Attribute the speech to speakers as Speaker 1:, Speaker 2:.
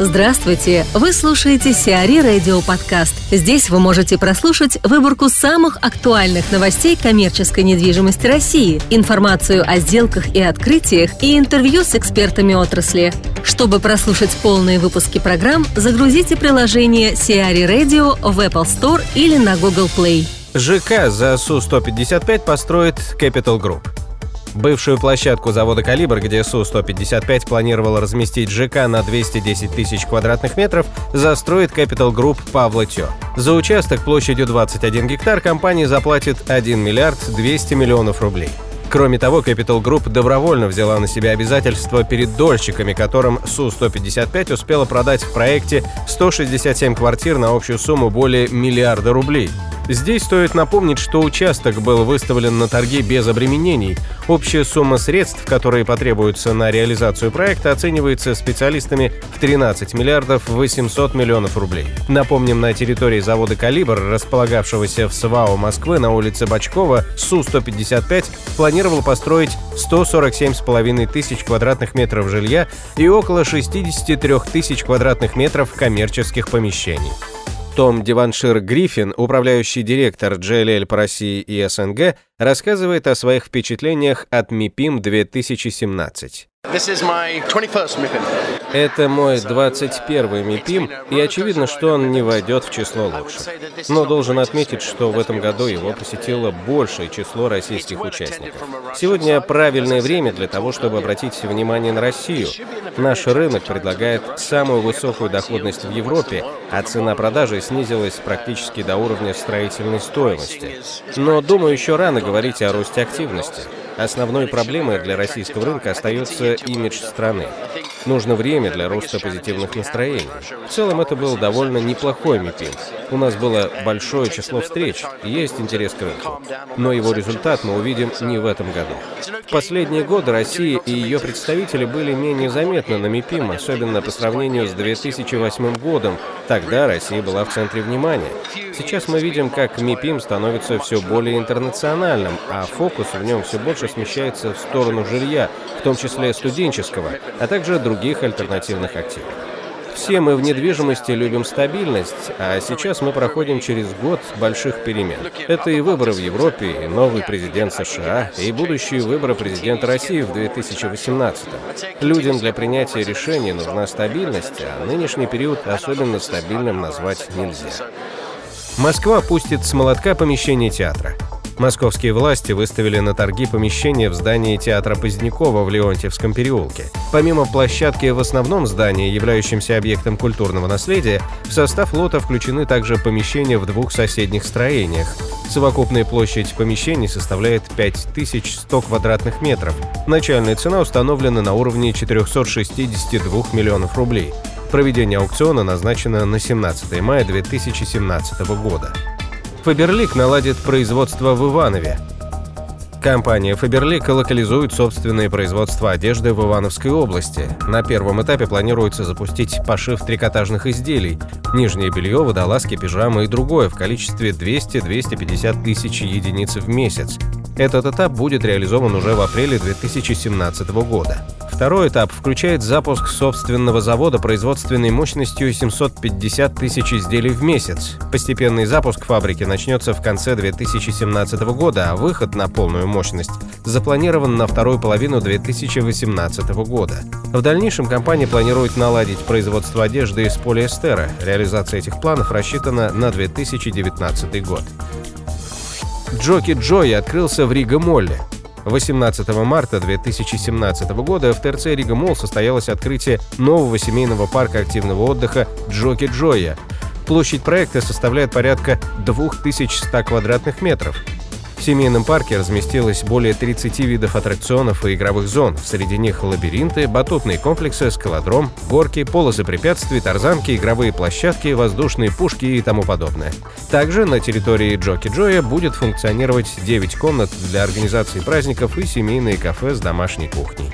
Speaker 1: Здравствуйте! Вы слушаете Сиари Радио Подкаст. Здесь вы можете прослушать выборку самых актуальных новостей коммерческой недвижимости России, информацию о сделках и открытиях и интервью с экспертами отрасли. Чтобы прослушать полные выпуски программ, загрузите приложение Сиари Radio в Apple Store или на Google Play.
Speaker 2: ЖК за Су-155 построит Capital Group. Бывшую площадку завода «Калибр», где Су-155 планировал разместить ЖК на 210 тысяч квадратных метров, застроит Capital Group Павла Тё. За участок площадью 21 гектар компания заплатит 1 миллиард 200 миллионов рублей. Кроме того, Capital Group добровольно взяла на себя обязательства перед дольщиками, которым Су-155 успела продать в проекте 167 квартир на общую сумму более миллиарда рублей. Здесь стоит напомнить, что участок был выставлен на торги без обременений. Общая сумма средств, которые потребуются на реализацию проекта, оценивается специалистами в 13 миллиардов 800 миллионов рублей. Напомним, на территории завода «Калибр», располагавшегося в СВАО Москвы на улице Бачкова, Су-155 планировал построить 147,5 тысяч квадратных метров жилья и около 63 тысяч квадратных метров коммерческих помещений. Том Диваншир Гриффин, управляющий директор JLL по России и СНГ, рассказывает о своих впечатлениях от МИПИМ 2017. Это мой 21-й МИПИМ, и очевидно, что он не войдет в число лучших. Но должен отметить, что в этом году его посетило большее число российских участников. Сегодня правильное время для того, чтобы обратить внимание на Россию. Наш рынок предлагает самую высокую доходность в Европе, а цена продажи снизилась практически до уровня строительной стоимости. Но, думаю, еще рано говорить о росте активности. Основной проблемой для российского рынка остается имидж страны. Нужно время для роста позитивных настроений. В целом это был довольно неплохой митинг. У нас было большое число встреч, есть интерес к рынку. Но его результат мы увидим не в этом году. В последние годы Россия и ее представители были менее заметны на МИПИМ, особенно по сравнению с 2008 годом. Тогда Россия была в центре внимания. Сейчас мы видим, как МИПИМ становится все более интернациональным, а фокус в нем все больше смещается в сторону жилья, в том числе студенческого, а также других альтернативных активов. Все мы в недвижимости любим стабильность, а сейчас мы проходим через год больших перемен. Это и выборы в Европе, и новый президент США, и будущие выборы президента России в 2018. Людям для принятия решений нужна стабильность, а нынешний период особенно стабильным назвать нельзя. Москва пустит с молотка помещение театра. Московские власти выставили на торги помещения в здании театра Позднякова в Леонтьевском переулке. Помимо площадки в основном здании, являющемся объектом культурного наследия, в состав лота включены также помещения в двух соседних строениях. Совокупная площадь помещений составляет 5100 квадратных метров. Начальная цена установлена на уровне 462 миллионов рублей. Проведение аукциона назначено на 17 мая 2017 года. Фаберлик наладит производство в Иванове. Компания Faberlic локализует собственное производство одежды в Ивановской области. На первом этапе планируется запустить пошив трикотажных изделий, нижнее белье, водолазки, пижамы и другое в количестве 200-250 тысяч единиц в месяц. Этот этап будет реализован уже в апреле 2017 года. Второй этап включает запуск собственного завода производственной мощностью 750 тысяч изделий в месяц. Постепенный запуск фабрики начнется в конце 2017 года, а выход на полную мощность запланирован на вторую половину 2018 года. В дальнейшем компания планирует наладить производство одежды из полиэстера. Реализация этих планов рассчитана на 2019 год. Joki Joya открылся в Рига-Молле. 18 марта 2017 года в ТРЦ Рига Молл состоялось открытие нового семейного парка активного отдыха Joki Joya. Площадь проекта составляет порядка 2100 квадратных метров. В семейном парке разместилось более 30 видов аттракционов и игровых зон. Среди них лабиринты, батутные комплексы, скалодром, горки, полосы препятствий, тарзанки, игровые площадки, воздушные пушки и тому подобное. Также на территории Джоки Джоя будет функционировать 9 комнат для организации праздников и семейные кафе с домашней кухней.